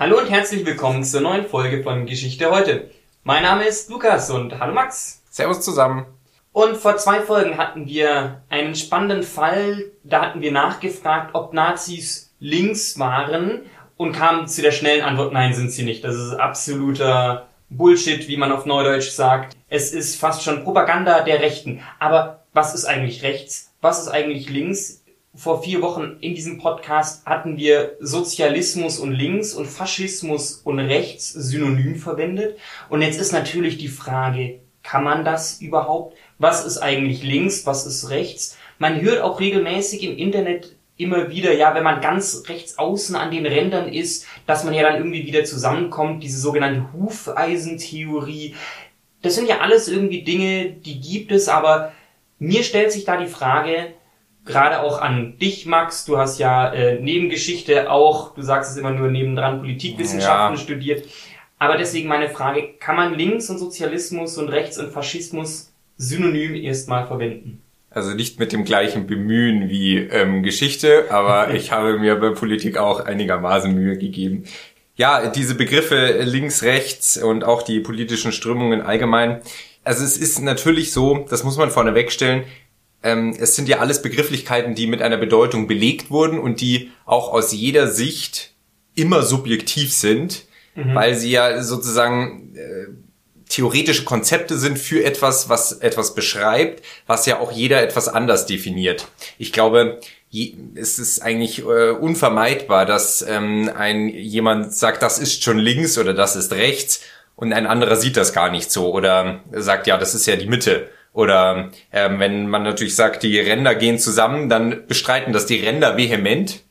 Hallo und herzlich willkommen zur neuen Folge von Geschichte heute. Mein Name ist Lukas und hallo Max. Servus zusammen. Und vor zwei Folgen hatten wir einen spannenden Fall. Da hatten wir nachgefragt, ob Nazis links waren und kamen zu der schnellen Antwort, nein, sind sie nicht. Das ist absoluter Bullshit, wie man auf Neudeutsch sagt. Es ist fast schon Propaganda der Rechten. Aber was ist eigentlich rechts? Was ist eigentlich links? Vor vier Wochen in diesem Podcast hatten wir Sozialismus und links und Faschismus und rechts synonym verwendet. Und jetzt ist natürlich die Frage, kann man das überhaupt? Was ist eigentlich links? Was ist rechts? Man hört auch regelmäßig im Internet immer wieder, ja, wenn man ganz rechts außen an den Rändern ist, dass man ja dann irgendwie wieder zusammenkommt, diese sogenannte Hufeisentheorie. Das sind ja alles irgendwie Dinge, die gibt es, aber mir stellt sich da die Frage, gerade auch an dich, Max. Du hast ja äh, Nebengeschichte auch, du sagst es immer nur nebendran, Politikwissenschaften ja. studiert. Aber deswegen meine Frage, kann man Links und Sozialismus und Rechts und Faschismus synonym erstmal verwenden? Also nicht mit dem gleichen Bemühen wie ähm, Geschichte, aber ich habe mir bei Politik auch einigermaßen Mühe gegeben. Ja, diese Begriffe links, rechts und auch die politischen Strömungen allgemein. Also es ist natürlich so, das muss man vorneweg stellen, ähm, es sind ja alles Begrifflichkeiten, die mit einer Bedeutung belegt wurden und die auch aus jeder Sicht immer subjektiv sind, mhm. weil sie ja sozusagen äh, theoretische Konzepte sind für etwas, was etwas beschreibt, was ja auch jeder etwas anders definiert. Ich glaube, je, es ist eigentlich äh, unvermeidbar, dass ähm, ein jemand sagt, das ist schon links oder das ist rechts und ein anderer sieht das gar nicht so oder sagt, ja, das ist ja die Mitte oder ähm, wenn man natürlich sagt, die Ränder gehen zusammen, dann bestreiten das die Ränder vehement.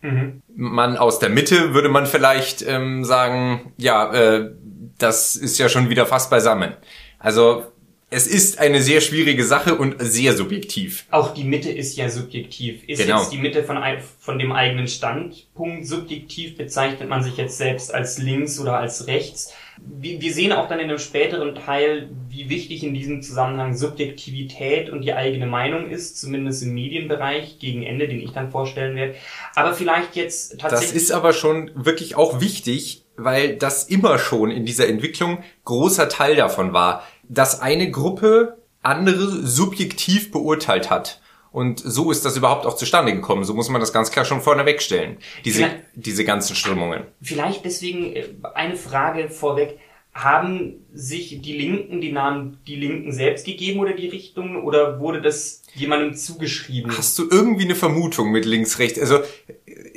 Mhm. Man aus der Mitte würde man vielleicht ähm, sagen, ja, äh, das ist ja schon wieder fast beisammen. Also es ist eine sehr schwierige Sache und sehr subjektiv. Auch die Mitte ist ja subjektiv. Ist genau. jetzt die Mitte von, von dem eigenen Standpunkt subjektiv? Bezeichnet man sich jetzt selbst als links oder als rechts? Wir, sehen auch dann in einem späteren Teil, wie wichtig in diesem Zusammenhang Subjektivität und die eigene Meinung ist, zumindest im Medienbereich, gegen Ende, den ich dann vorstellen werde. Aber vielleicht jetzt tatsächlich. Das ist aber schon wirklich auch wichtig, weil das immer schon in dieser Entwicklung großer Teil davon war dass eine Gruppe andere subjektiv beurteilt hat. Und so ist das überhaupt auch zustande gekommen. So muss man das ganz klar schon vorneweg stellen. Diese, diese ganzen Strömungen. Vielleicht deswegen äh, eine Frage vorweg. Haben sich die Linken die Namen die Linken selbst gegeben oder die Richtung oder wurde das jemandem zugeschrieben? Hast du irgendwie eine Vermutung mit links, rechts? Also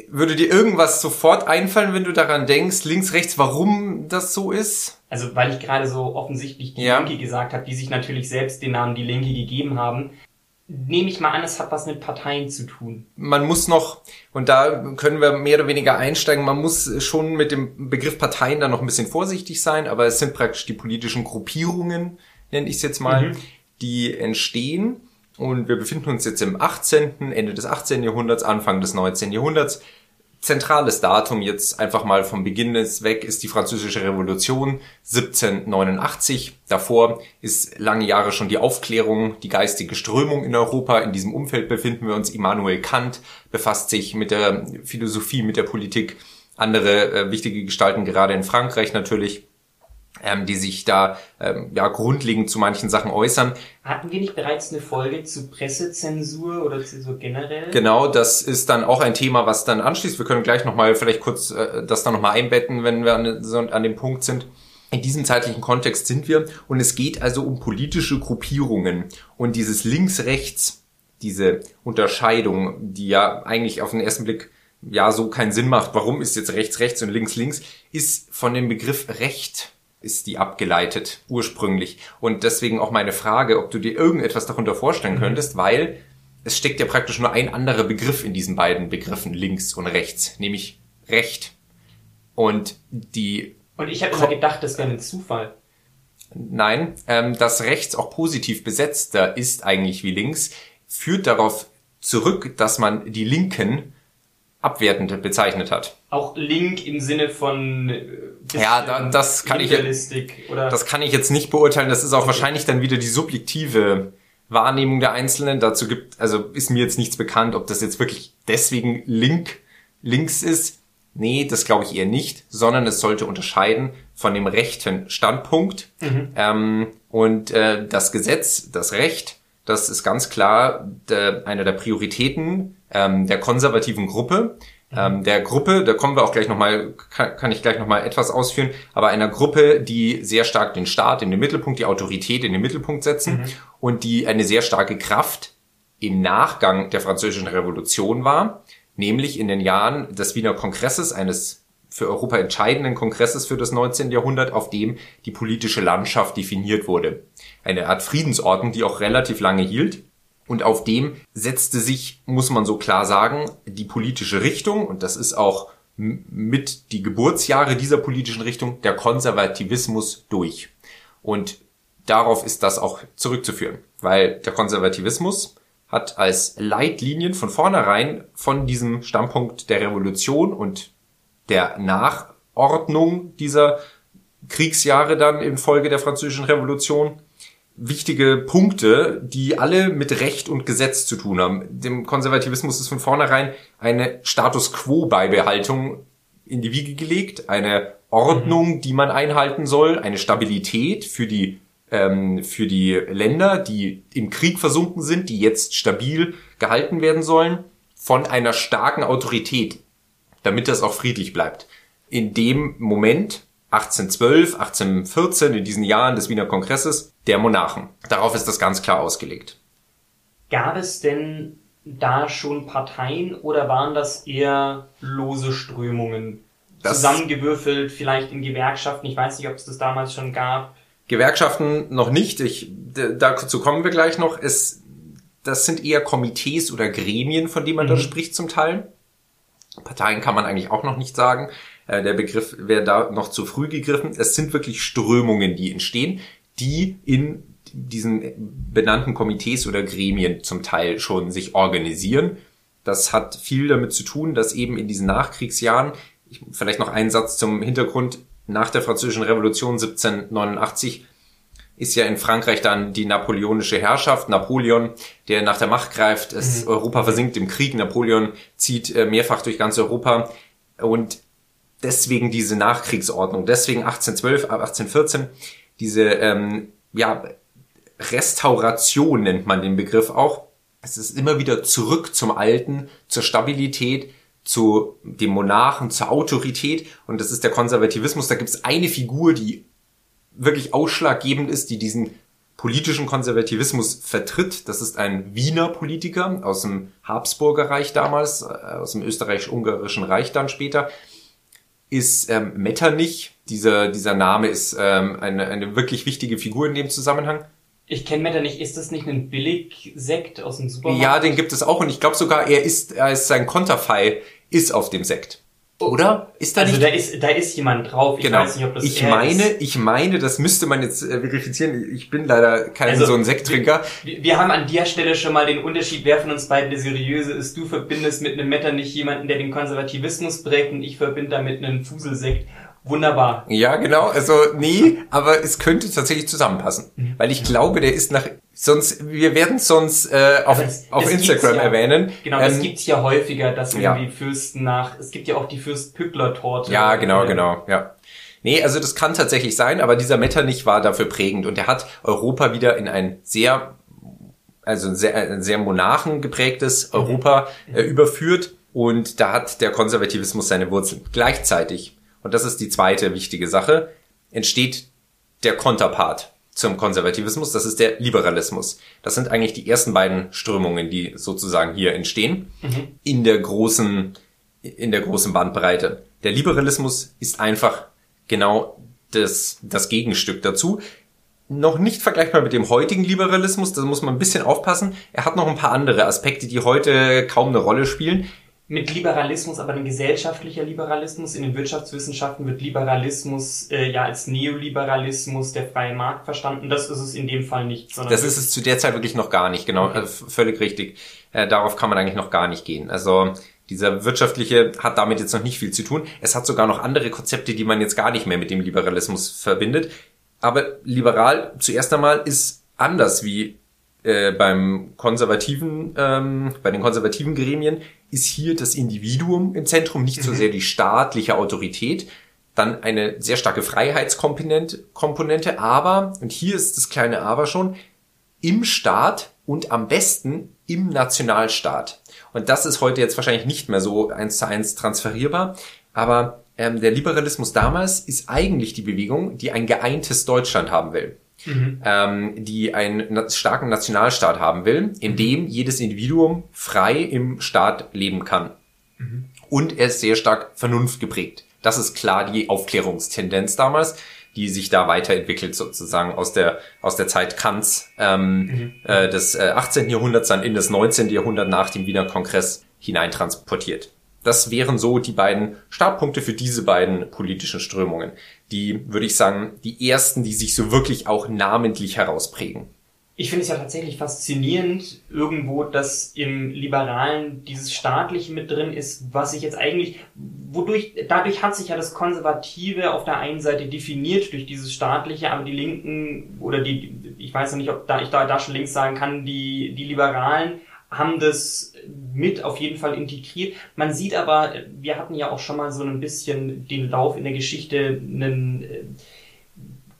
würde dir irgendwas sofort einfallen, wenn du daran denkst, links, rechts, warum das so ist? Also weil ich gerade so offensichtlich die ja. Linke gesagt habe, die sich natürlich selbst den Namen die Linke gegeben haben, nehme ich mal an, es hat was mit Parteien zu tun. Man muss noch, und da können wir mehr oder weniger einsteigen, man muss schon mit dem Begriff Parteien da noch ein bisschen vorsichtig sein, aber es sind praktisch die politischen Gruppierungen, nenne ich es jetzt mal, mhm. die entstehen. Und wir befinden uns jetzt im 18., Ende des 18. Jahrhunderts, Anfang des 19. Jahrhunderts zentrales Datum jetzt einfach mal vom Beginn des weg ist die französische Revolution 1789. Davor ist lange Jahre schon die Aufklärung, die geistige Strömung in Europa. In diesem Umfeld befinden wir uns. Immanuel Kant befasst sich mit der Philosophie, mit der Politik. Andere äh, wichtige Gestalten, gerade in Frankreich natürlich ähm, die sich da ähm, ja grundlegend zu manchen Sachen äußern. Hatten wir nicht bereits eine Folge zu Pressezensur oder Zensur generell? Genau, das ist dann auch ein Thema, was dann anschließt. Wir können gleich nochmal vielleicht kurz äh, das dann nochmal einbetten, wenn wir an, so an dem Punkt sind. In diesem zeitlichen Kontext sind wir und es geht also um politische Gruppierungen und dieses links-rechts, diese Unterscheidung, die ja eigentlich auf den ersten Blick ja so keinen Sinn macht. Warum ist jetzt rechts rechts und links links? Ist von dem Begriff Recht ist die abgeleitet ursprünglich. Und deswegen auch meine Frage, ob du dir irgendetwas darunter vorstellen mhm. könntest, weil es steckt ja praktisch nur ein anderer Begriff in diesen beiden Begriffen links und rechts, nämlich Recht. Und die. Und ich habe immer gedacht, das wäre ein Zufall. Nein, ähm, dass rechts auch positiv besetzter ist eigentlich wie links, führt darauf zurück, dass man die Linken abwertend bezeichnet hat. Auch Link im Sinne von äh, ja, da, das kann ich oder? das kann ich jetzt nicht beurteilen. Das ist auch okay. wahrscheinlich dann wieder die subjektive Wahrnehmung der Einzelnen. Dazu gibt also ist mir jetzt nichts bekannt, ob das jetzt wirklich deswegen Link links ist. Nee, das glaube ich eher nicht, sondern es sollte unterscheiden von dem rechten Standpunkt. Mhm. Ähm, und äh, das Gesetz, das Recht, das ist ganz klar der, eine der Prioritäten ähm, der konservativen Gruppe. Mhm. Ähm, der Gruppe, da kommen wir auch gleich nochmal, kann, kann ich gleich nochmal etwas ausführen, aber einer Gruppe, die sehr stark den Staat in den Mittelpunkt, die Autorität in den Mittelpunkt setzen mhm. und die eine sehr starke Kraft im Nachgang der französischen Revolution war nämlich in den Jahren des Wiener Kongresses, eines für Europa entscheidenden Kongresses für das 19. Jahrhundert, auf dem die politische Landschaft definiert wurde. Eine Art Friedensordnung, die auch relativ lange hielt. Und auf dem setzte sich, muss man so klar sagen, die politische Richtung, und das ist auch mit die Geburtsjahre dieser politischen Richtung, der Konservativismus durch. Und darauf ist das auch zurückzuführen, weil der Konservativismus hat als Leitlinien von vornherein von diesem Standpunkt der Revolution und der Nachordnung dieser Kriegsjahre dann in Folge der französischen Revolution wichtige Punkte, die alle mit Recht und Gesetz zu tun haben. Dem Konservativismus ist von vornherein eine Status quo Beibehaltung in die Wiege gelegt, eine Ordnung, die man einhalten soll, eine Stabilität für die ähm, für die Länder, die im Krieg versunken sind, die jetzt stabil gehalten werden sollen, von einer starken Autorität, damit das auch friedlich bleibt. In dem Moment 1812, 1814, in diesen Jahren des Wiener Kongresses, der Monarchen. Darauf ist das ganz klar ausgelegt. Gab es denn da schon Parteien oder waren das eher lose Strömungen? Das zusammengewürfelt, vielleicht in Gewerkschaften. Ich weiß nicht, ob es das damals schon gab. Gewerkschaften noch nicht. Ich, dazu kommen wir gleich noch. Es, das sind eher Komitees oder Gremien, von denen man mhm. da spricht zum Teil. Parteien kann man eigentlich auch noch nicht sagen. Äh, der Begriff wäre da noch zu früh gegriffen. Es sind wirklich Strömungen, die entstehen, die in diesen benannten Komitees oder Gremien zum Teil schon sich organisieren. Das hat viel damit zu tun, dass eben in diesen Nachkriegsjahren, ich, vielleicht noch einen Satz zum Hintergrund, nach der Französischen Revolution 1789 ist ja in Frankreich dann die napoleonische Herrschaft, Napoleon, der nach der Macht greift, es mhm. Europa versinkt im Krieg, Napoleon zieht äh, mehrfach durch ganz Europa und deswegen diese Nachkriegsordnung, deswegen 1812, 1814 diese ähm, ja Restauration nennt man den Begriff auch. Es ist immer wieder zurück zum Alten, zur Stabilität, zu dem Monarchen, zur Autorität und das ist der Konservativismus. Da gibt es eine Figur, die wirklich ausschlaggebend ist, die diesen politischen Konservativismus vertritt. Das ist ein Wiener Politiker aus dem Habsburger Reich damals, äh, aus dem österreichisch-ungarischen Reich dann später, ist ähm, Metternich. Dieser, dieser Name ist ähm, eine, eine wirklich wichtige Figur in dem Zusammenhang. Ich kenne Metternich. Ist das nicht ein Billigsekt aus dem Supermarkt? Ja, den gibt es auch und ich glaube sogar, er ist, er ist sein Konterfei ist auf dem Sekt. Oder? Ist da also nicht? da ist, da ist jemand drauf. Ich genau. weiß nicht, ob das Ich meine, ist. ich meine, das müsste man jetzt äh, verifizieren. Ich bin leider kein also, so ein Sekttrinker. Wir, wir, haben an der Stelle schon mal den Unterschied, wer von uns beiden der Seriöse ist. Du verbindest mit einem Metter nicht jemanden, der den Konservativismus prägt und ich verbinde damit einen Fuselsekt. Wunderbar. Ja, genau. Also nee, aber es könnte tatsächlich zusammenpassen. Mhm. Weil ich glaube, der ist nach sonst, wir werden sonst äh, auf, das, auf das Instagram ja, erwähnen. Genau, das ähm, gibt's ja häufiger, dass irgendwie ja. Fürsten nach. Es gibt ja auch die Fürst-Pückler-Torte. Ja, genau, äh, genau, ja. Nee, also das kann tatsächlich sein, aber dieser Metternich war dafür prägend und er hat Europa wieder in ein sehr, also ein sehr, ein sehr monarchen geprägtes mhm. Europa äh, überführt und da hat der Konservativismus seine Wurzeln. Gleichzeitig und das ist die zweite wichtige Sache, entsteht der Konterpart zum Konservativismus, das ist der Liberalismus. Das sind eigentlich die ersten beiden Strömungen, die sozusagen hier entstehen, mhm. in der großen, in der großen Bandbreite. Der Liberalismus ist einfach genau das, das Gegenstück dazu. Noch nicht vergleichbar mit dem heutigen Liberalismus, da muss man ein bisschen aufpassen. Er hat noch ein paar andere Aspekte, die heute kaum eine Rolle spielen mit Liberalismus, aber ein gesellschaftlicher Liberalismus. In den Wirtschaftswissenschaften wird Liberalismus äh, ja als Neoliberalismus, der freie Markt verstanden. Das ist es in dem Fall nicht. das ist es zu der Zeit wirklich noch gar nicht, genau, okay. äh, völlig richtig. Äh, darauf kann man eigentlich noch gar nicht gehen. Also dieser wirtschaftliche hat damit jetzt noch nicht viel zu tun. Es hat sogar noch andere Konzepte, die man jetzt gar nicht mehr mit dem Liberalismus verbindet. Aber liberal zuerst einmal ist anders wie äh, beim konservativen, ähm, bei den konservativen Gremien ist hier das Individuum im Zentrum, nicht so mhm. sehr die staatliche Autorität, dann eine sehr starke Freiheitskomponente, Komponente, aber, und hier ist das kleine Aber schon, im Staat und am besten im Nationalstaat. Und das ist heute jetzt wahrscheinlich nicht mehr so eins zu eins transferierbar, aber ähm, der Liberalismus damals ist eigentlich die Bewegung, die ein geeintes Deutschland haben will. Mhm. Ähm, die einen starken Nationalstaat haben will, in dem jedes Individuum frei im Staat leben kann. Mhm. Und er ist sehr stark vernunftgeprägt. Das ist klar die Aufklärungstendenz damals, die sich da weiterentwickelt sozusagen aus der aus der Zeit Kants ähm, mhm. äh, des äh, 18. Jahrhunderts dann in das 19. Jahrhundert nach dem Wiener Kongress hineintransportiert. Das wären so die beiden Startpunkte für diese beiden politischen Strömungen. Die, würde ich sagen, die ersten, die sich so wirklich auch namentlich herausprägen. Ich finde es ja tatsächlich faszinierend irgendwo, dass im Liberalen dieses Staatliche mit drin ist, was sich jetzt eigentlich, wodurch, dadurch hat sich ja das Konservative auf der einen Seite definiert durch dieses Staatliche, aber die Linken oder die, ich weiß noch nicht, ob da ich da, da schon links sagen kann, die, die Liberalen haben das mit auf jeden Fall integriert. Man sieht aber, wir hatten ja auch schon mal so ein bisschen den Lauf in der Geschichte, einen äh,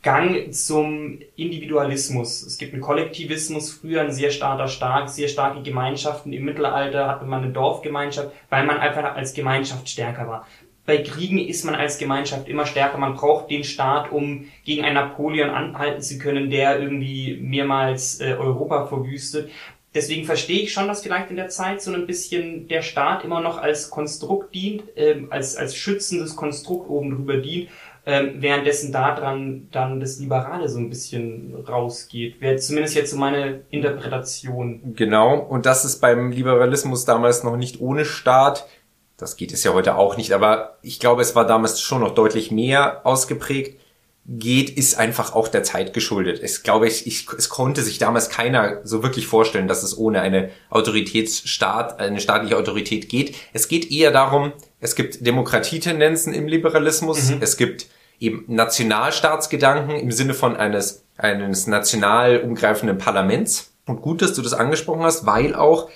Gang zum Individualismus. Es gibt einen Kollektivismus, früher ein sehr starker Stark, sehr starke Gemeinschaften. Im Mittelalter hatte man eine Dorfgemeinschaft, weil man einfach als Gemeinschaft stärker war. Bei Kriegen ist man als Gemeinschaft immer stärker. Man braucht den Staat, um gegen einen Napoleon anhalten zu können, der irgendwie mehrmals äh, Europa verwüstet. Deswegen verstehe ich schon, dass vielleicht in der Zeit so ein bisschen der Staat immer noch als Konstrukt dient, äh, als, als schützendes Konstrukt oben drüber dient ähm, währenddessen daran dann das Liberale so ein bisschen rausgeht. Wäre zumindest jetzt so meine Interpretation. Genau, und das ist beim Liberalismus damals noch nicht ohne Staat. Das geht es ja heute auch nicht, aber ich glaube, es war damals schon noch deutlich mehr ausgeprägt. Geht, ist einfach auch der Zeit geschuldet. Ich glaube, ich, ich, es konnte sich damals keiner so wirklich vorstellen, dass es ohne eine Autoritätsstaat, eine staatliche Autorität geht. Es geht eher darum, es gibt Demokratietendenzen im Liberalismus, mhm. es gibt eben Nationalstaatsgedanken im Sinne von eines, eines national umgreifenden Parlaments. Und gut, dass du das angesprochen hast, weil auch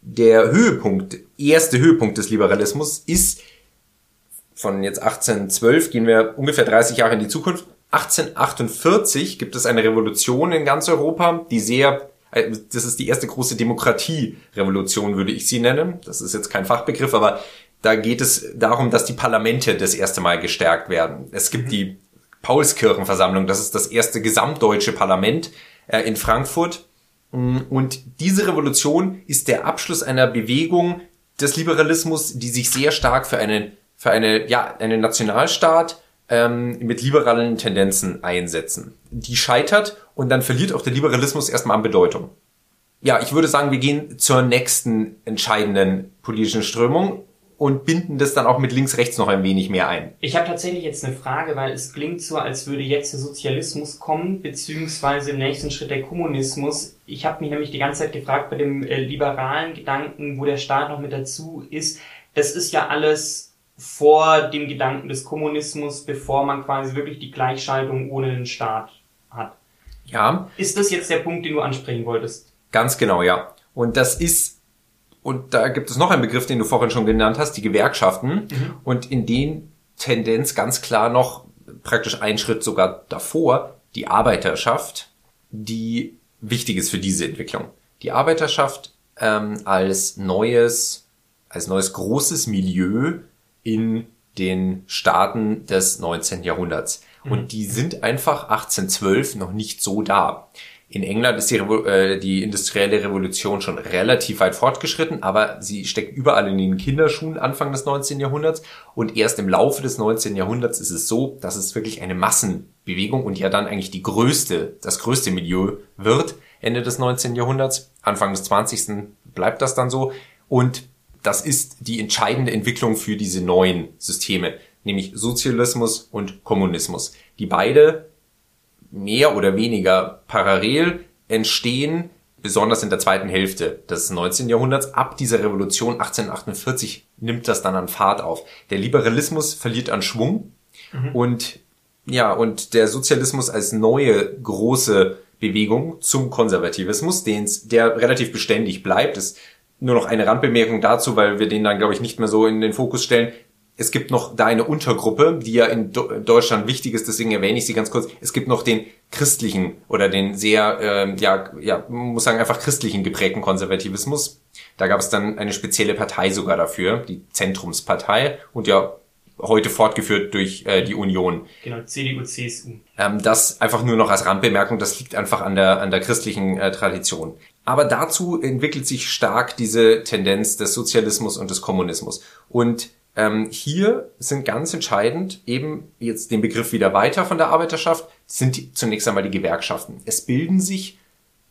der Höhepunkt, erste Höhepunkt des Liberalismus ist von jetzt 1812 gehen wir ungefähr 30 Jahre in die Zukunft. 1848 gibt es eine Revolution in ganz Europa, die sehr äh, das ist die erste große Demokratierevolution, würde ich sie nennen. Das ist jetzt kein Fachbegriff, aber da geht es darum, dass die Parlamente das erste Mal gestärkt werden. Es gibt mhm. die Paulskirchenversammlung, das ist das erste gesamtdeutsche Parlament äh, in Frankfurt. Mm, und diese Revolution ist der Abschluss einer Bewegung des Liberalismus, die sich sehr stark für einen, für eine, ja, einen Nationalstaat ähm, mit liberalen Tendenzen einsetzen. Die scheitert und dann verliert auch der Liberalismus erstmal an Bedeutung. Ja, ich würde sagen, wir gehen zur nächsten entscheidenden politischen Strömung und binden das dann auch mit links, rechts noch ein wenig mehr ein. Ich habe tatsächlich jetzt eine Frage, weil es klingt so, als würde jetzt der Sozialismus kommen, beziehungsweise im nächsten Schritt der Kommunismus. Ich habe mich nämlich die ganze Zeit gefragt bei dem äh, liberalen Gedanken, wo der Staat noch mit dazu ist. Das ist ja alles vor dem Gedanken des Kommunismus, bevor man quasi wirklich die Gleichschaltung ohne den Staat hat. Ja. Ist das jetzt der Punkt, den du ansprechen wolltest? Ganz genau, ja. Und das ist und da gibt es noch einen Begriff, den du vorhin schon genannt hast, die Gewerkschaften. Mhm. Und in den Tendenz ganz klar noch praktisch einen Schritt sogar davor, die Arbeiterschaft, die wichtig ist für diese Entwicklung. Die Arbeiterschaft ähm, als neues, als neues großes Milieu in den Staaten des 19. Jahrhunderts. Mhm. Und die sind einfach 1812 noch nicht so da. In England ist die, äh, die industrielle Revolution schon relativ weit fortgeschritten, aber sie steckt überall in den Kinderschuhen Anfang des 19. Jahrhunderts. Und erst im Laufe des 19. Jahrhunderts ist es so, dass es wirklich eine Massenbewegung und ja dann eigentlich die größte, das größte Milieu wird Ende des 19. Jahrhunderts. Anfang des 20. bleibt das dann so. Und das ist die entscheidende Entwicklung für diese neuen Systeme, nämlich Sozialismus und Kommunismus, die beide mehr oder weniger parallel entstehen, besonders in der zweiten Hälfte des 19. Jahrhunderts. Ab dieser Revolution 1848 nimmt das dann an Fahrt auf. Der Liberalismus verliert an Schwung mhm. und ja, und der Sozialismus als neue große Bewegung zum Konservativismus, den's, der relativ beständig bleibt. Ist nur noch eine Randbemerkung dazu, weil wir den dann, glaube ich, nicht mehr so in den Fokus stellen. Es gibt noch da eine Untergruppe, die ja in Deutschland wichtig ist, deswegen erwähne ich sie ganz kurz. Es gibt noch den christlichen oder den sehr, äh, ja, ja, muss sagen, einfach christlichen geprägten Konservativismus. Da gab es dann eine spezielle Partei sogar dafür, die Zentrumspartei und ja heute fortgeführt durch äh, die Union. Genau, CDU, CSU. Ähm, das einfach nur noch als Randbemerkung, das liegt einfach an der, an der christlichen äh, Tradition. Aber dazu entwickelt sich stark diese Tendenz des Sozialismus und des Kommunismus. Und ähm, hier sind ganz entscheidend eben jetzt den Begriff wieder weiter von der Arbeiterschaft, sind die, zunächst einmal die Gewerkschaften. Es bilden sich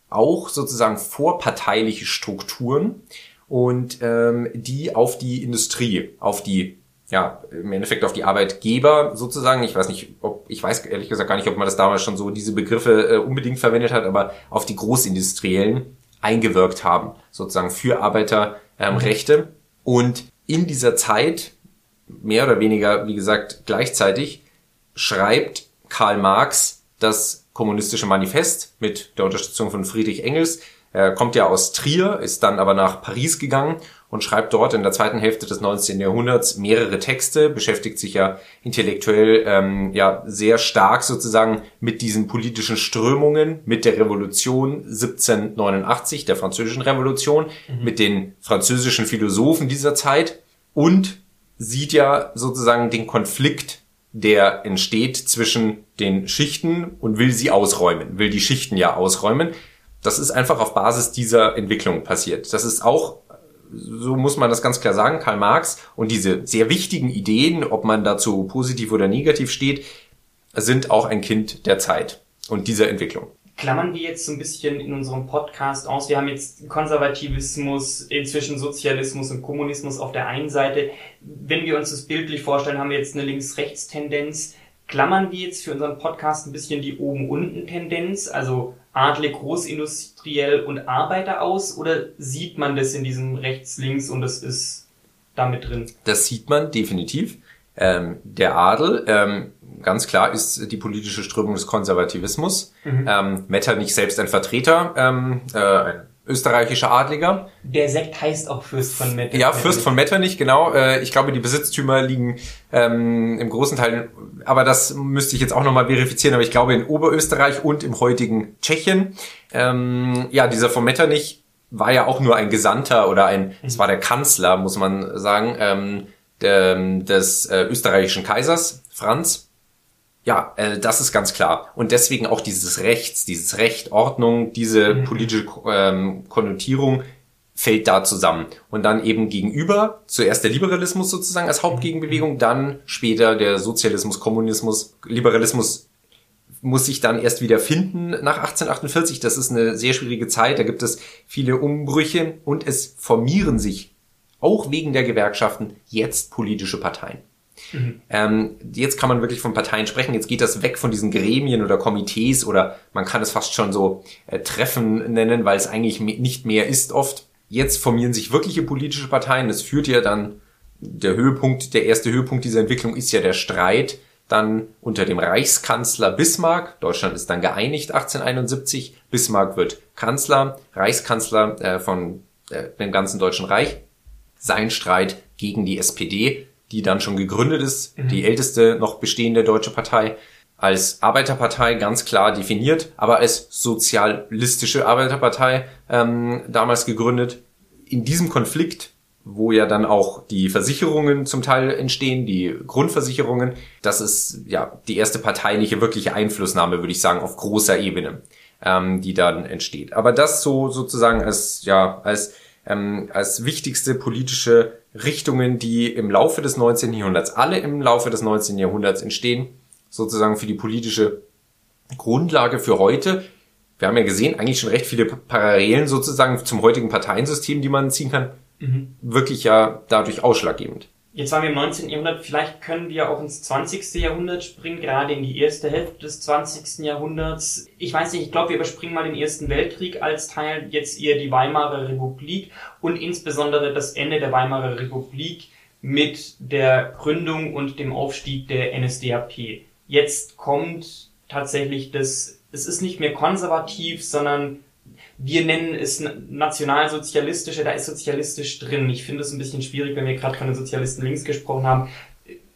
auch sozusagen vorparteiliche Strukturen und ähm, die auf die Industrie, auf die ja, im Endeffekt auf die Arbeitgeber sozusagen. Ich weiß nicht, ob, ich weiß ehrlich gesagt gar nicht, ob man das damals schon so diese Begriffe äh, unbedingt verwendet hat, aber auf die Großindustriellen eingewirkt haben, sozusagen für Arbeiterrechte. Ähm, und in dieser Zeit, mehr oder weniger, wie gesagt, gleichzeitig, schreibt Karl Marx das kommunistische Manifest mit der Unterstützung von Friedrich Engels. Er kommt ja aus Trier, ist dann aber nach Paris gegangen und schreibt dort in der zweiten Hälfte des 19. Jahrhunderts mehrere Texte, beschäftigt sich ja intellektuell ähm, ja sehr stark sozusagen mit diesen politischen Strömungen, mit der Revolution 1789, der französischen Revolution, mhm. mit den französischen Philosophen dieser Zeit und sieht ja sozusagen den Konflikt, der entsteht zwischen den Schichten und will sie ausräumen, will die Schichten ja ausräumen. Das ist einfach auf Basis dieser Entwicklung passiert. Das ist auch so muss man das ganz klar sagen, Karl Marx und diese sehr wichtigen Ideen, ob man dazu positiv oder negativ steht, sind auch ein Kind der Zeit und dieser Entwicklung. Klammern wir jetzt so ein bisschen in unserem Podcast aus. Wir haben jetzt Konservativismus, inzwischen Sozialismus und Kommunismus auf der einen Seite. Wenn wir uns das bildlich vorstellen, haben wir jetzt eine Links-Rechts-Tendenz. Klammern wir jetzt für unseren Podcast ein bisschen die Oben-Unten-Tendenz, also adlig, großindustriell und Arbeiter aus oder sieht man das in diesem rechts-links und das ist damit drin? Das sieht man definitiv. Ähm, der Adel, ähm, ganz klar, ist die politische Strömung des Konservativismus. Mhm. Ähm, Metternich selbst ein Vertreter, ähm, äh, ein österreichischer Adliger. Der Sekt heißt auch Fürst von Metternich. Ja, Fürst von Metternich, genau. Äh, ich glaube, die Besitztümer liegen ähm, im großen Teil, aber das müsste ich jetzt auch nochmal verifizieren, aber ich glaube in Oberösterreich und im heutigen Tschechien. Ähm, ja, dieser von Metternich war ja auch nur ein Gesandter oder ein, es war der Kanzler, muss man sagen, ähm, der, des äh, österreichischen Kaisers, Franz. Ja, äh, das ist ganz klar. Und deswegen auch dieses Rechts, dieses Recht, Ordnung, diese mhm. politische ähm, Konnotierung fällt da zusammen. Und dann eben gegenüber, zuerst der Liberalismus sozusagen als Hauptgegenbewegung, dann später der Sozialismus, Kommunismus, Liberalismus muss sich dann erst wieder finden nach 1848. Das ist eine sehr schwierige Zeit, da gibt es viele Umbrüche und es formieren sich auch wegen der Gewerkschaften jetzt politische Parteien. Mhm. Ähm, jetzt kann man wirklich von Parteien sprechen. Jetzt geht das weg von diesen Gremien oder Komitees oder man kann es fast schon so äh, Treffen nennen, weil es eigentlich nicht mehr ist oft. Jetzt formieren sich wirkliche politische Parteien. Das führt ja dann der Höhepunkt, der erste Höhepunkt dieser Entwicklung ist ja der Streit dann unter dem Reichskanzler Bismarck. Deutschland ist dann geeinigt 1871. Bismarck wird Kanzler, Reichskanzler äh, von äh, dem ganzen Deutschen Reich. Sein Streit gegen die SPD die dann schon gegründet ist, mhm. die älteste noch bestehende deutsche Partei, als Arbeiterpartei ganz klar definiert, aber als sozialistische Arbeiterpartei ähm, damals gegründet. In diesem Konflikt, wo ja dann auch die Versicherungen zum Teil entstehen, die Grundversicherungen, das ist ja die erste parteiliche wirkliche Einflussnahme, würde ich sagen, auf großer Ebene, ähm, die dann entsteht. Aber das so sozusagen als ja als ähm, als wichtigste politische Richtungen, die im Laufe des 19. Jahrhunderts, alle im Laufe des 19. Jahrhunderts entstehen, sozusagen für die politische Grundlage für heute. Wir haben ja gesehen, eigentlich schon recht viele Parallelen sozusagen zum heutigen Parteiensystem, die man ziehen kann, mhm. wirklich ja dadurch ausschlaggebend. Jetzt waren wir im 19. Jahrhundert, vielleicht können wir auch ins 20. Jahrhundert springen, gerade in die erste Hälfte des 20. Jahrhunderts. Ich weiß nicht, ich glaube, wir überspringen mal den Ersten Weltkrieg als Teil, jetzt eher die Weimarer Republik und insbesondere das Ende der Weimarer Republik mit der Gründung und dem Aufstieg der NSDAP. Jetzt kommt tatsächlich das es ist nicht mehr konservativ, sondern wir nennen es nationalsozialistische, da ist sozialistisch drin. Ich finde es ein bisschen schwierig, wenn wir gerade von den Sozialisten links gesprochen haben.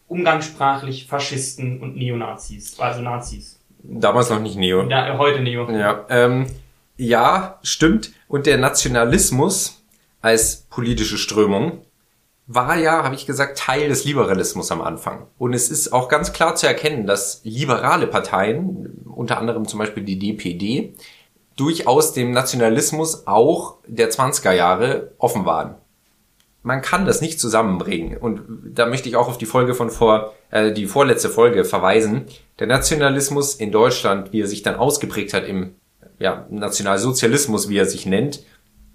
Umgangssprachlich Faschisten und Neonazis, also Nazis. Damals noch nicht Neo. Ja, heute Neo. Ja, ähm, ja, stimmt. Und der Nationalismus als politische Strömung war ja, habe ich gesagt, Teil des Liberalismus am Anfang. Und es ist auch ganz klar zu erkennen, dass liberale Parteien, unter anderem zum Beispiel die DPD, durchaus dem Nationalismus auch der 20er Jahre offen waren. Man kann das nicht zusammenbringen. Und da möchte ich auch auf die Folge von vor, äh, die vorletzte Folge verweisen. Der Nationalismus in Deutschland, wie er sich dann ausgeprägt hat im ja, Nationalsozialismus, wie er sich nennt,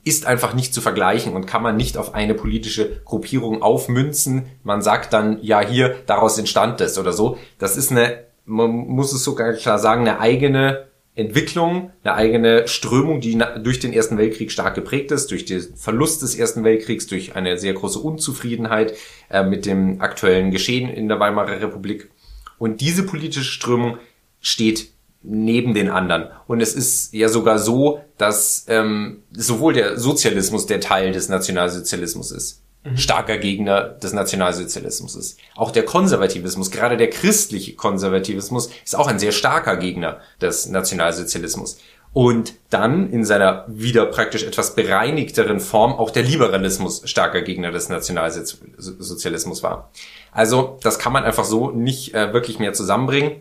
ist einfach nicht zu vergleichen und kann man nicht auf eine politische Gruppierung aufmünzen. Man sagt dann, ja, hier, daraus entstand das oder so. Das ist eine, man muss es sogar klar sagen, eine eigene Entwicklung, eine eigene Strömung, die durch den Ersten Weltkrieg stark geprägt ist, durch den Verlust des Ersten Weltkriegs, durch eine sehr große Unzufriedenheit äh, mit dem aktuellen Geschehen in der Weimarer Republik. Und diese politische Strömung steht neben den anderen. Und es ist ja sogar so, dass ähm, sowohl der Sozialismus der Teil des Nationalsozialismus ist, mhm. starker Gegner des Nationalsozialismus ist. Auch der Konservativismus, gerade der christliche Konservativismus, ist auch ein sehr starker Gegner des Nationalsozialismus. Und dann in seiner wieder praktisch etwas bereinigteren Form auch der Liberalismus starker Gegner des Nationalsozialismus war. Also das kann man einfach so nicht äh, wirklich mehr zusammenbringen.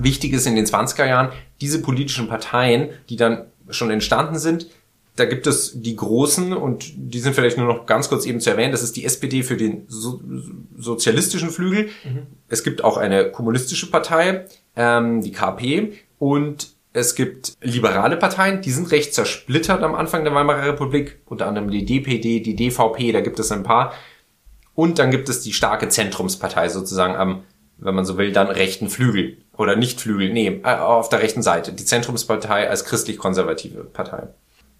Wichtig ist in den 20er Jahren, diese politischen Parteien, die dann schon entstanden sind, da gibt es die großen und die sind vielleicht nur noch ganz kurz eben zu erwähnen. Das ist die SPD für den so sozialistischen Flügel. Mhm. Es gibt auch eine kommunistische Partei, ähm, die KP und es gibt liberale Parteien, die sind recht zersplittert am Anfang der Weimarer Republik, unter anderem die DPD, die DVP, da gibt es ein paar. Und dann gibt es die starke Zentrumspartei sozusagen am, wenn man so will, dann rechten Flügel oder nicht Flügel, nee, äh, auf der rechten Seite, die Zentrumspartei als christlich-konservative Partei.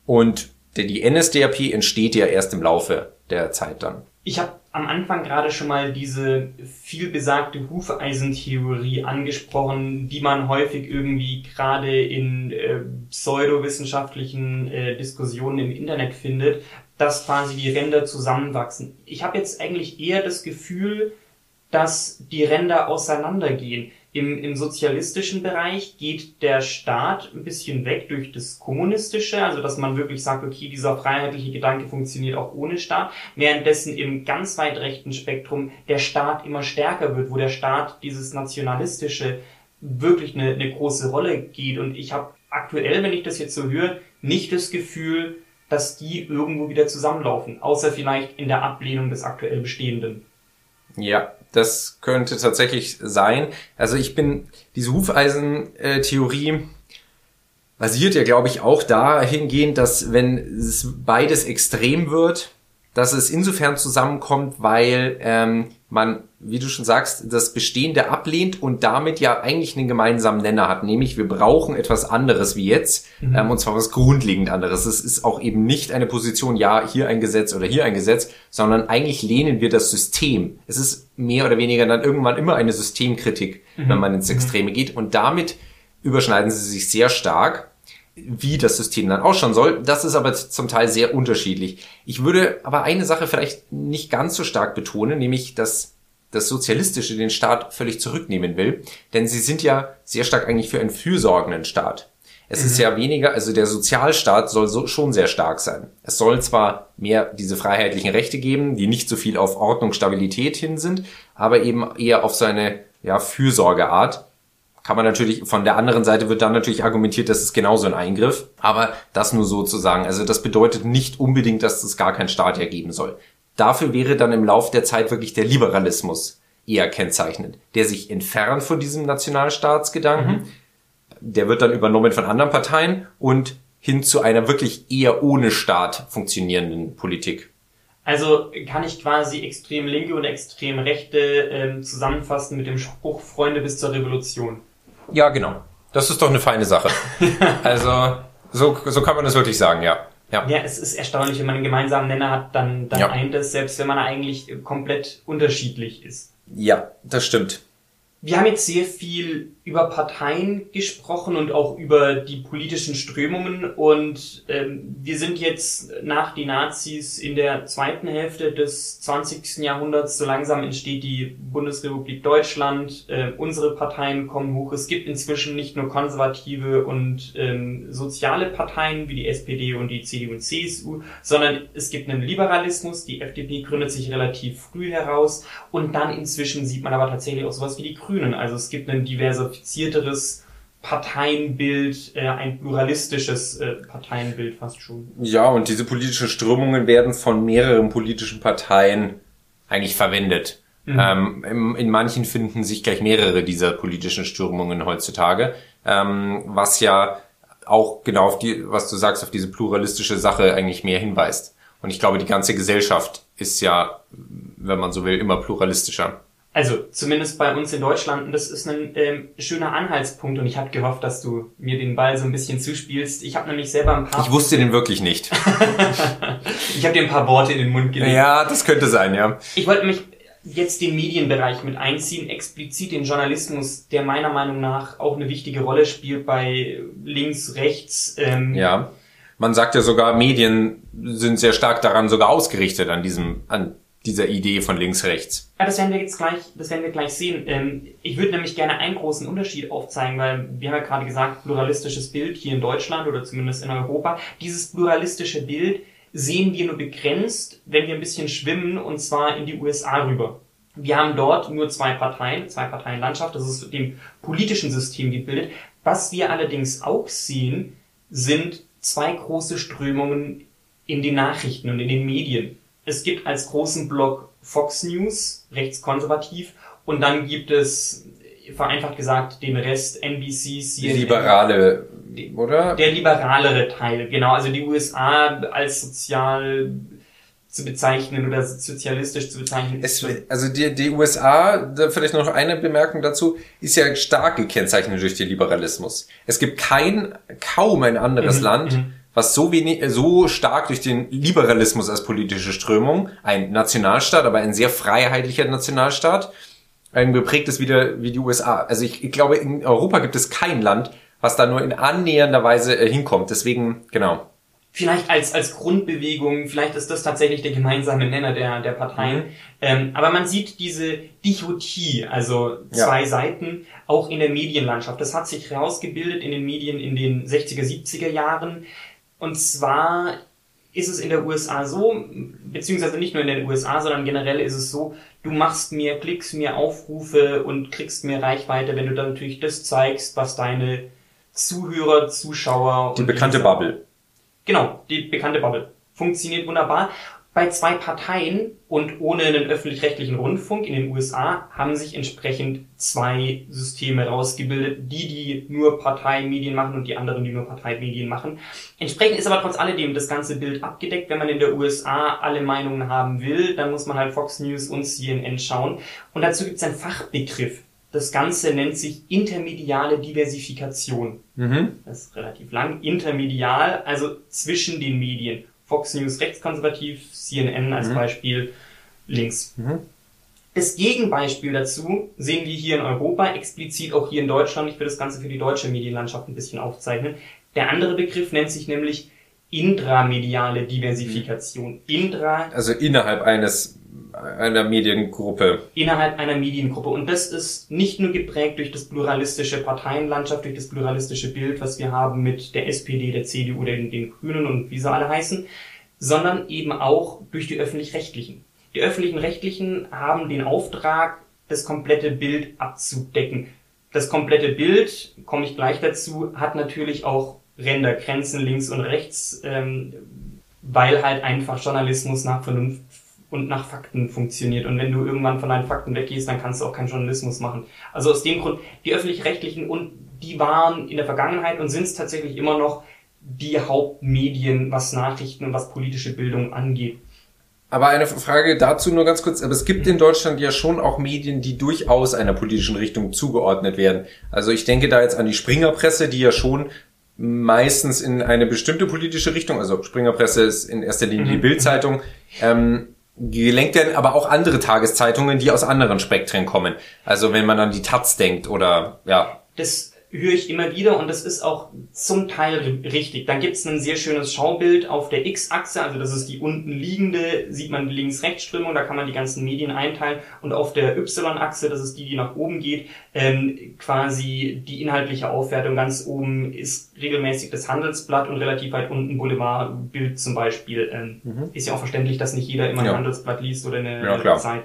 Und die NSDAP entsteht ja erst im Laufe der Zeit dann. Ich habe am Anfang gerade schon mal diese vielbesagte Hufeisentheorie angesprochen, die man häufig irgendwie gerade in äh, pseudowissenschaftlichen äh, Diskussionen im Internet findet, dass quasi die Ränder zusammenwachsen. Ich habe jetzt eigentlich eher das Gefühl, dass die Ränder auseinandergehen. Im, Im sozialistischen Bereich geht der Staat ein bisschen weg durch das Kommunistische, also dass man wirklich sagt, okay, dieser freiheitliche Gedanke funktioniert auch ohne Staat, währenddessen im ganz weit rechten Spektrum der Staat immer stärker wird, wo der Staat dieses Nationalistische wirklich eine, eine große Rolle geht. Und ich habe aktuell, wenn ich das jetzt so höre, nicht das Gefühl, dass die irgendwo wieder zusammenlaufen, außer vielleicht in der Ablehnung des aktuell Bestehenden. Ja, das könnte tatsächlich sein. Also ich bin, diese Hufeisen-Theorie basiert ja, glaube ich, auch dahingehend, dass wenn es beides extrem wird, dass es insofern zusammenkommt, weil ähm, man, wie du schon sagst, das Bestehende ablehnt und damit ja eigentlich einen gemeinsamen Nenner hat, nämlich wir brauchen etwas anderes wie jetzt, mhm. ähm, und zwar was grundlegend anderes. Es ist auch eben nicht eine Position, ja, hier ein Gesetz oder hier ein Gesetz, sondern eigentlich lehnen wir das System. Es ist mehr oder weniger dann irgendwann immer eine Systemkritik, mhm. wenn man ins mhm. Extreme geht und damit überschneiden sie sich sehr stark wie das System dann ausschauen soll. Das ist aber zum Teil sehr unterschiedlich. Ich würde aber eine Sache vielleicht nicht ganz so stark betonen, nämlich dass das Sozialistische den Staat völlig zurücknehmen will. Denn sie sind ja sehr stark eigentlich für einen fürsorgenden Staat. Es mhm. ist ja weniger, also der Sozialstaat soll so schon sehr stark sein. Es soll zwar mehr diese freiheitlichen Rechte geben, die nicht so viel auf Ordnung, Stabilität hin sind, aber eben eher auf so eine ja, Fürsorgeart kann man natürlich, von der anderen Seite wird dann natürlich argumentiert, das ist genauso ein Eingriff. Aber das nur sozusagen. Also das bedeutet nicht unbedingt, dass es gar keinen Staat ergeben soll. Dafür wäre dann im Lauf der Zeit wirklich der Liberalismus eher kennzeichnend, der sich entfernt von diesem Nationalstaatsgedanken. Mhm. Der wird dann übernommen von anderen Parteien und hin zu einer wirklich eher ohne Staat funktionierenden Politik. Also kann ich quasi extrem linke und extrem rechte ähm, zusammenfassen mit dem Spruch Freunde bis zur Revolution. Ja, genau. Das ist doch eine feine Sache. also, so, so kann man das wirklich sagen, ja. Ja. ja, es ist erstaunlich, wenn man einen gemeinsamen Nenner hat, dann, dann ja. eint es, selbst wenn man eigentlich komplett unterschiedlich ist. Ja, das stimmt. Wir haben jetzt sehr viel über Parteien gesprochen und auch über die politischen Strömungen und ähm, wir sind jetzt nach die Nazis in der zweiten Hälfte des 20. Jahrhunderts. So langsam entsteht die Bundesrepublik Deutschland. Äh, unsere Parteien kommen hoch. Es gibt inzwischen nicht nur konservative und ähm, soziale Parteien wie die SPD und die CDU und CSU, sondern es gibt einen Liberalismus. Die FDP gründet sich relativ früh heraus und dann inzwischen sieht man aber tatsächlich auch sowas wie die Grünen. Also es gibt ein diversifizierteres Parteienbild, äh, ein pluralistisches äh, Parteienbild fast schon. Ja, und diese politischen Strömungen werden von mehreren politischen Parteien eigentlich verwendet. Mhm. Ähm, in manchen finden sich gleich mehrere dieser politischen Strömungen heutzutage, ähm, was ja auch genau auf die, was du sagst, auf diese pluralistische Sache eigentlich mehr hinweist. Und ich glaube, die ganze Gesellschaft ist ja, wenn man so will, immer pluralistischer. Also zumindest bei uns in Deutschland, und das ist ein ähm, schöner Anhaltspunkt und ich habe gehofft, dass du mir den Ball so ein bisschen zuspielst. Ich habe nämlich selber ein paar... Ich wusste den wirklich nicht. ich habe dir ein paar Worte in den Mund gelegt. Ja, das könnte sein, ja. Ich wollte mich jetzt den Medienbereich mit einziehen, explizit den Journalismus, der meiner Meinung nach auch eine wichtige Rolle spielt bei links, rechts. Ähm, ja. Man sagt ja sogar, Medien sind sehr stark daran sogar ausgerichtet an diesem, an dieser Idee von links-rechts. Ja, das werden wir jetzt gleich, das werden wir gleich sehen. Ähm, ich würde nämlich gerne einen großen Unterschied aufzeigen, weil wir haben ja gerade gesagt, pluralistisches Bild hier in Deutschland oder zumindest in Europa. Dieses pluralistische Bild sehen wir nur begrenzt, wenn wir ein bisschen schwimmen und zwar in die USA rüber. Wir haben dort nur zwei Parteien, zwei Parteien Landschaft, das ist dem politischen System gebildet. Was wir allerdings auch sehen, sind zwei große Strömungen in den Nachrichten und in den Medien. Es gibt als großen Block Fox News, rechtskonservativ, und dann gibt es, vereinfacht gesagt, den Rest NBC, CNN. Die liberale, oder? Der liberalere Teil, genau. Also die USA als sozial zu bezeichnen oder sozialistisch zu bezeichnen. Es, also die, die USA, da vielleicht noch eine Bemerkung dazu, ist ja stark gekennzeichnet durch den Liberalismus. Es gibt kein, kaum ein anderes mhm, Land, mhm was so wenig, so stark durch den Liberalismus als politische Strömung, ein Nationalstaat, aber ein sehr freiheitlicher Nationalstaat, ein geprägtes wieder wie die USA. Also ich, ich glaube, in Europa gibt es kein Land, was da nur in annähernder Weise äh, hinkommt. Deswegen, genau. Vielleicht als, als Grundbewegung, vielleicht ist das tatsächlich der gemeinsame Nenner der, der Parteien. Mhm. Ähm, aber man sieht diese Dichotie, also zwei ja. Seiten, auch in der Medienlandschaft. Das hat sich herausgebildet in den Medien in den 60er, 70er Jahren. Und zwar ist es in der USA so, beziehungsweise nicht nur in den USA, sondern generell ist es so, du machst mehr Klicks, mehr Aufrufe und kriegst mehr Reichweite, wenn du dann natürlich das zeigst, was deine Zuhörer, Zuschauer... Die bekannte Bubble. Genau, die bekannte Bubble. Funktioniert wunderbar bei zwei Parteien und ohne einen öffentlich-rechtlichen Rundfunk in den USA haben sich entsprechend zwei Systeme rausgebildet, die, die nur Parteimedien machen und die anderen, die nur Parteimedien machen. Entsprechend ist aber trotz alledem das ganze Bild abgedeckt. Wenn man in der USA alle Meinungen haben will, dann muss man halt Fox News und CNN schauen. Und dazu gibt es einen Fachbegriff. Das Ganze nennt sich intermediale Diversifikation. Mhm. Das ist relativ lang. Intermedial, also zwischen den Medien. Fox News rechtskonservativ, CNN als mhm. Beispiel links. Mhm. Das Gegenbeispiel dazu sehen wir hier in Europa, explizit auch hier in Deutschland. Ich will das Ganze für die deutsche Medienlandschaft ein bisschen aufzeichnen. Der andere Begriff nennt sich nämlich intramediale Diversifikation. Intra also innerhalb eines einer Mediengruppe. Innerhalb einer Mediengruppe. Und das ist nicht nur geprägt durch das pluralistische Parteienlandschaft, durch das pluralistische Bild, was wir haben mit der SPD, der CDU, den, den Grünen und wie sie alle heißen, sondern eben auch durch die öffentlich-rechtlichen. Die öffentlichen Rechtlichen haben den Auftrag, das komplette Bild abzudecken. Das komplette Bild, komme ich gleich dazu, hat natürlich auch Ränder, Grenzen links und rechts, ähm, weil halt einfach Journalismus nach Vernunft und nach Fakten funktioniert. Und wenn du irgendwann von deinen Fakten weggehst, dann kannst du auch keinen Journalismus machen. Also aus dem Grund, die öffentlich-rechtlichen und die waren in der Vergangenheit und sind es tatsächlich immer noch die Hauptmedien, was Nachrichten und was politische Bildung angeht. Aber eine Frage dazu nur ganz kurz. Aber es gibt in Deutschland ja schon auch Medien, die durchaus einer politischen Richtung zugeordnet werden. Also ich denke da jetzt an die Springerpresse, die ja schon meistens in eine bestimmte politische Richtung, also Springerpresse ist in erster Linie die mhm. Bildzeitung, ähm, gelenkt werden, aber auch andere Tageszeitungen, die aus anderen Spektren kommen. Also wenn man an die Taz denkt oder ja. Das höre ich immer wieder und das ist auch zum Teil richtig. Dann gibt es ein sehr schönes Schaubild auf der X-Achse, also das ist die unten liegende, sieht man die Links-Rechts-Strömung, da kann man die ganzen Medien einteilen und auf der Y-Achse, das ist die, die nach oben geht, ähm, quasi die inhaltliche Aufwertung. Ganz oben ist regelmäßig das Handelsblatt und relativ weit unten Boulevardbild zum Beispiel. Ähm, mhm. Ist ja auch verständlich, dass nicht jeder immer ja. ein Handelsblatt liest oder eine ja, Zeit.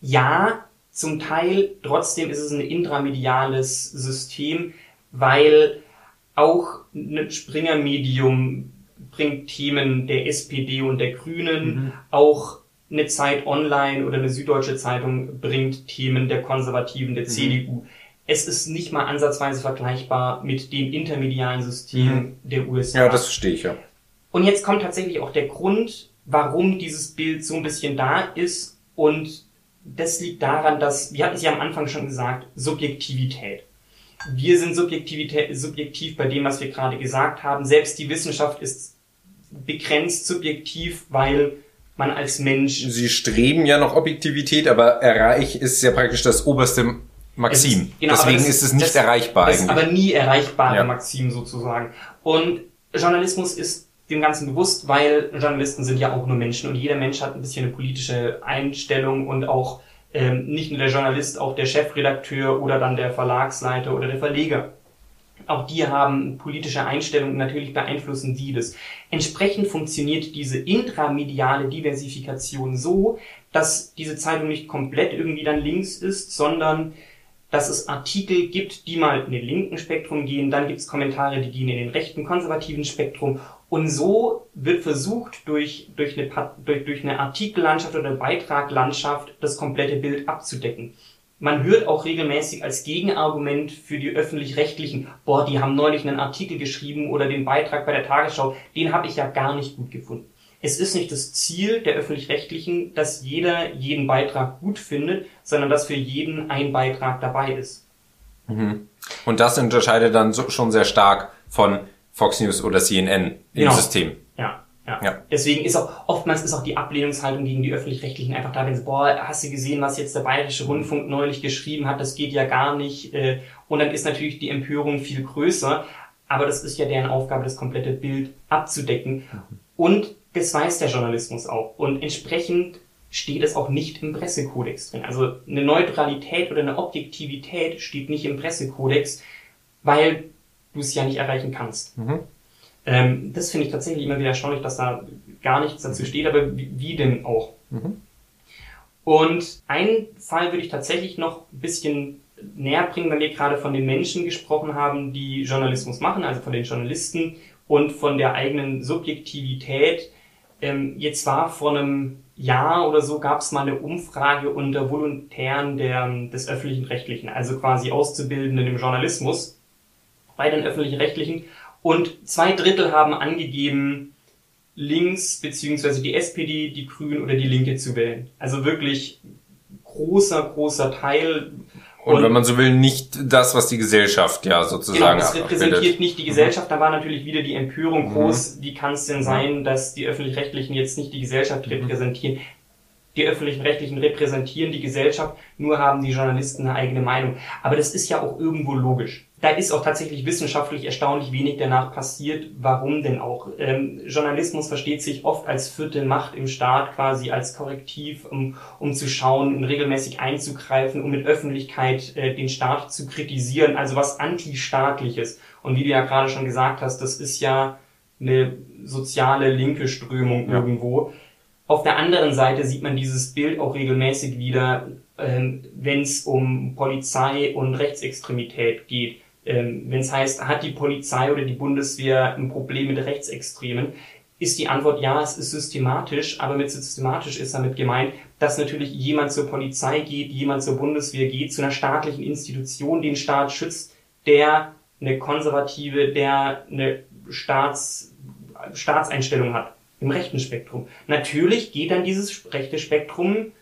Ja, zum Teil trotzdem ist es ein intramediales System, weil auch ein Springer-Medium bringt Themen der SPD und der Grünen, mhm. auch eine Zeit Online oder eine Süddeutsche Zeitung bringt Themen der Konservativen, der mhm. CDU. Es ist nicht mal ansatzweise vergleichbar mit dem intermedialen System mhm. der USA. Ja, das verstehe ich ja. Und jetzt kommt tatsächlich auch der Grund, warum dieses Bild so ein bisschen da ist und das liegt daran, dass, wir hatten es ja am Anfang schon gesagt, Subjektivität. Wir sind Subjektivität, subjektiv bei dem, was wir gerade gesagt haben. Selbst die Wissenschaft ist begrenzt subjektiv, weil man als Mensch. Sie streben ja noch Objektivität, aber erreich ist ja praktisch das oberste Maxim. Ist, genau, Deswegen das, ist es nicht das, erreichbar das eigentlich. Ist aber nie erreichbare ja. Maxim sozusagen. Und Journalismus ist dem Ganzen bewusst, weil Journalisten sind ja auch nur Menschen und jeder Mensch hat ein bisschen eine politische Einstellung und auch ähm, nicht nur der Journalist, auch der Chefredakteur oder dann der Verlagsleiter oder der Verleger. Auch die haben politische Einstellungen, natürlich beeinflussen die das. Entsprechend funktioniert diese intramediale Diversifikation so, dass diese Zeitung nicht komplett irgendwie dann links ist, sondern dass es Artikel gibt, die mal in den linken Spektrum gehen, dann gibt es Kommentare, die gehen in den rechten konservativen Spektrum und so wird versucht, durch, durch, eine, durch, durch eine Artikellandschaft oder Beitraglandschaft das komplette Bild abzudecken. Man hört auch regelmäßig als Gegenargument für die öffentlich-rechtlichen, boah, die haben neulich einen Artikel geschrieben oder den Beitrag bei der Tagesschau, den habe ich ja gar nicht gut gefunden. Es ist nicht das Ziel der öffentlich-rechtlichen, dass jeder jeden Beitrag gut findet, sondern dass für jeden ein Beitrag dabei ist. Mhm. Und das unterscheidet dann so, schon sehr stark von Fox News oder CNN im genau. System. Ja, ja. ja. Deswegen ist auch, oftmals ist auch die Ablehnungshaltung gegen die Öffentlich-Rechtlichen einfach da, wenn sie, boah, hast du gesehen, was jetzt der Bayerische Rundfunk neulich geschrieben hat, das geht ja gar nicht. Äh, und dann ist natürlich die Empörung viel größer. Aber das ist ja deren Aufgabe, das komplette Bild abzudecken. Mhm. Und das weiß der Journalismus auch. Und entsprechend steht es auch nicht im Pressekodex drin. Also eine Neutralität oder eine Objektivität steht nicht im Pressekodex, weil du es ja nicht erreichen kannst. Mhm. Ähm, das finde ich tatsächlich immer wieder erstaunlich, dass da gar nichts dazu steht, aber wie, wie denn auch? Mhm. Und einen Fall würde ich tatsächlich noch ein bisschen näher bringen, wenn wir gerade von den Menschen gesprochen haben, die Journalismus machen, also von den Journalisten und von der eigenen Subjektivität. Ähm, jetzt war vor einem Jahr oder so gab es mal eine Umfrage unter Volontären der, des öffentlichen Rechtlichen, also quasi Auszubildenden im Journalismus bei den öffentlichen Rechtlichen. Und zwei Drittel haben angegeben, links beziehungsweise die SPD, die Grünen oder die Linke zu wählen. Also wirklich großer, großer Teil und, und, wenn man so will, nicht das, was die Gesellschaft ja sozusagen genau, das repräsentiert nicht die mhm. Gesellschaft. Da war natürlich wieder die Empörung mhm. groß. Mhm. Wie kann es denn sein, dass die Öffentlich-Rechtlichen jetzt nicht die Gesellschaft mhm. repräsentieren? Die öffentlichen Rechtlichen repräsentieren die Gesellschaft, nur haben die Journalisten eine eigene Meinung. Aber das ist ja auch irgendwo logisch da ist auch tatsächlich wissenschaftlich erstaunlich wenig danach passiert. Warum denn auch? Ähm, Journalismus versteht sich oft als vierte Macht im Staat, quasi als Korrektiv, um, um zu schauen, regelmäßig einzugreifen, um mit Öffentlichkeit äh, den Staat zu kritisieren, also was antistaatliches. Und wie du ja gerade schon gesagt hast, das ist ja eine soziale linke Strömung ja. irgendwo. Auf der anderen Seite sieht man dieses Bild auch regelmäßig wieder, ähm, wenn es um Polizei und Rechtsextremität geht. Ähm, wenn es heißt, hat die Polizei oder die Bundeswehr ein Problem mit Rechtsextremen, ist die Antwort ja, es ist systematisch, aber mit systematisch ist damit gemeint, dass natürlich jemand zur Polizei geht, jemand zur Bundeswehr geht, zu einer staatlichen Institution, den Staat schützt, der eine konservative, der eine Staats, Staatseinstellung hat, im rechten Spektrum. Natürlich geht dann dieses rechte Spektrum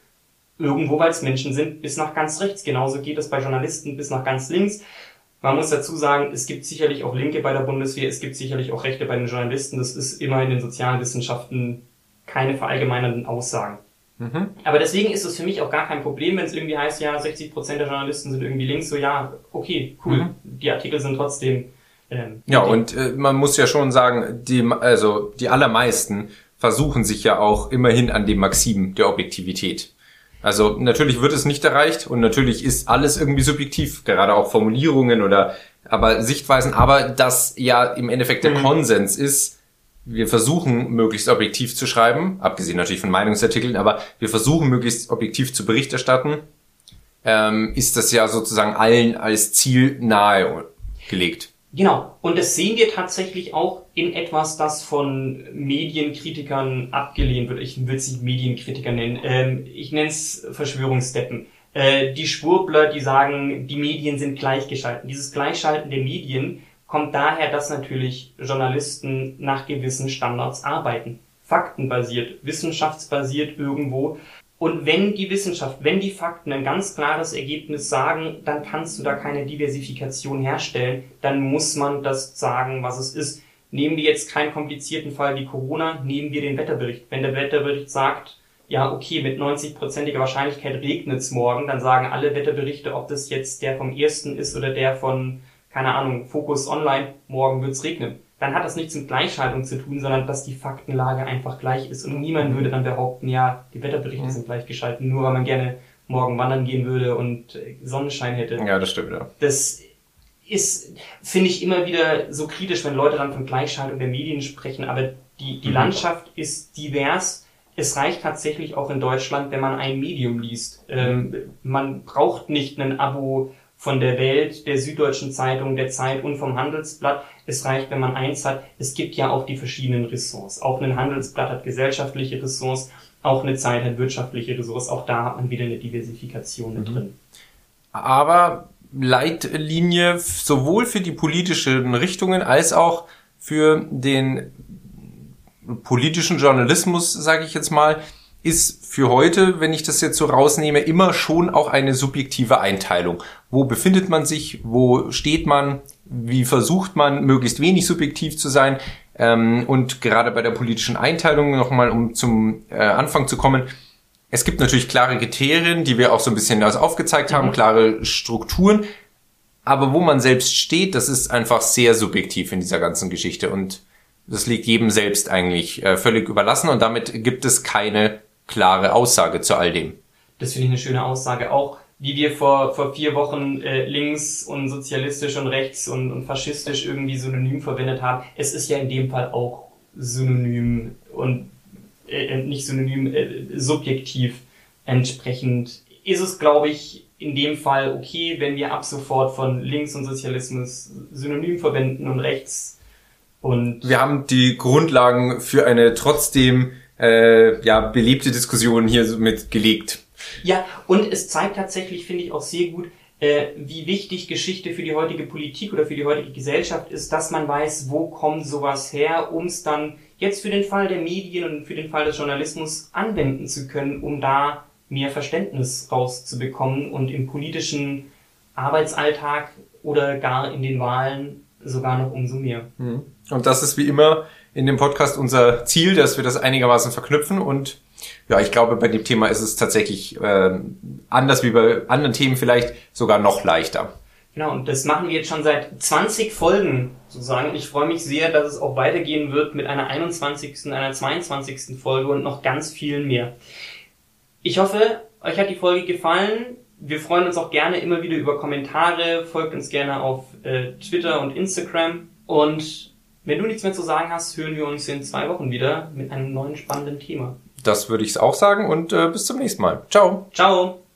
irgendwo, weil es Menschen sind, bis nach ganz rechts. Genauso geht es bei Journalisten bis nach ganz links. Man muss dazu sagen, es gibt sicherlich auch Linke bei der Bundeswehr, es gibt sicherlich auch Rechte bei den Journalisten. Das ist immer in den sozialen Wissenschaften keine verallgemeinernden Aussagen. Mhm. Aber deswegen ist es für mich auch gar kein Problem, wenn es irgendwie heißt, ja, 60% der Journalisten sind irgendwie links, so ja, okay, cool, mhm. die Artikel sind trotzdem. Ähm, ja, und äh, man muss ja schon sagen, die, also die allermeisten versuchen sich ja auch immerhin an dem Maxim der Objektivität. Also natürlich wird es nicht erreicht und natürlich ist alles irgendwie subjektiv, gerade auch Formulierungen oder aber Sichtweisen, aber das ja im Endeffekt der mhm. Konsens ist, wir versuchen möglichst objektiv zu schreiben, abgesehen natürlich von Meinungsartikeln, aber wir versuchen möglichst objektiv zu Bericht erstatten, ähm, ist das ja sozusagen allen als Ziel nahe gelegt. Genau. Und das sehen wir tatsächlich auch in etwas, das von Medienkritikern abgelehnt wird. Ich will es nicht Medienkritiker nennen. Ähm, ich nenne es Verschwörungsdeppen. Äh, die Schwurbler, die sagen, die Medien sind gleichgeschalten. Dieses Gleichschalten der Medien kommt daher, dass natürlich Journalisten nach gewissen Standards arbeiten. Faktenbasiert, wissenschaftsbasiert irgendwo. Und wenn die Wissenschaft, wenn die Fakten ein ganz klares Ergebnis sagen, dann kannst du da keine Diversifikation herstellen. Dann muss man das sagen, was es ist. Nehmen wir jetzt keinen komplizierten Fall wie Corona, nehmen wir den Wetterbericht. Wenn der Wetterbericht sagt, ja, okay, mit 90-prozentiger Wahrscheinlichkeit regnet es morgen, dann sagen alle Wetterberichte, ob das jetzt der vom ersten ist oder der von, keine Ahnung, Focus Online, morgen wird's regnen. Dann hat das nichts mit Gleichschaltung zu tun, sondern dass die Faktenlage einfach gleich ist. Und niemand würde dann behaupten, ja, die Wetterberichte mhm. sind gleichgeschalten, nur weil man gerne morgen wandern gehen würde und äh, Sonnenschein hätte. Ja, das stimmt, ja. Das ist, finde ich, immer wieder so kritisch, wenn Leute dann von Gleichschaltung der Medien sprechen, aber die, die mhm. Landschaft ist divers es reicht tatsächlich auch in Deutschland, wenn man ein Medium liest. Ähm, man braucht nicht ein Abo von der Welt, der Süddeutschen Zeitung, der Zeit und vom Handelsblatt. Es reicht, wenn man eins hat. Es gibt ja auch die verschiedenen Ressorts. Auch ein Handelsblatt hat gesellschaftliche Ressorts, auch eine Zeit hat wirtschaftliche Ressorts. Auch da hat man wieder eine Diversifikation mhm. drin. Aber Leitlinie sowohl für die politischen Richtungen als auch für den politischen Journalismus, sage ich jetzt mal, ist für heute, wenn ich das jetzt so rausnehme, immer schon auch eine subjektive Einteilung. Wo befindet man sich? Wo steht man? Wie versucht man, möglichst wenig subjektiv zu sein? Ähm, und gerade bei der politischen Einteilung nochmal, um zum äh, Anfang zu kommen, es gibt natürlich klare Kriterien, die wir auch so ein bisschen aufgezeigt haben, mhm. klare Strukturen. Aber wo man selbst steht, das ist einfach sehr subjektiv in dieser ganzen Geschichte. Und das liegt jedem selbst eigentlich äh, völlig überlassen und damit gibt es keine klare Aussage zu all dem. Das finde ich eine schöne Aussage. Auch wie wir vor, vor vier Wochen äh, links und sozialistisch und rechts und, und faschistisch irgendwie synonym verwendet haben. Es ist ja in dem Fall auch synonym und äh, äh nicht synonym, äh, subjektiv entsprechend ist es, glaube ich, in dem Fall okay, wenn wir ab sofort von links und Sozialismus synonym verwenden und rechts und wir haben die Grundlagen für eine trotzdem äh, ja beliebte Diskussion hier mit gelegt. Ja, und es zeigt tatsächlich, finde ich, auch sehr gut, äh, wie wichtig Geschichte für die heutige Politik oder für die heutige Gesellschaft ist, dass man weiß, wo kommt sowas her, um es dann jetzt für den Fall der Medien und für den Fall des Journalismus anwenden zu können, um da mehr Verständnis rauszubekommen und im politischen Arbeitsalltag oder gar in den Wahlen sogar noch umso mehr. Mhm. Und das ist wie immer in dem Podcast unser Ziel, dass wir das einigermaßen verknüpfen und ja, ich glaube, bei dem Thema ist es tatsächlich äh, anders wie bei anderen Themen vielleicht sogar noch leichter. Genau, und das machen wir jetzt schon seit 20 Folgen sozusagen. Ich freue mich sehr, dass es auch weitergehen wird mit einer 21., einer 22. Folge und noch ganz vielen mehr. Ich hoffe, euch hat die Folge gefallen. Wir freuen uns auch gerne immer wieder über Kommentare. Folgt uns gerne auf äh, Twitter und Instagram. Und wenn du nichts mehr zu sagen hast, hören wir uns in zwei Wochen wieder mit einem neuen spannenden Thema. Das würde ich auch sagen und äh, bis zum nächsten Mal. Ciao. Ciao.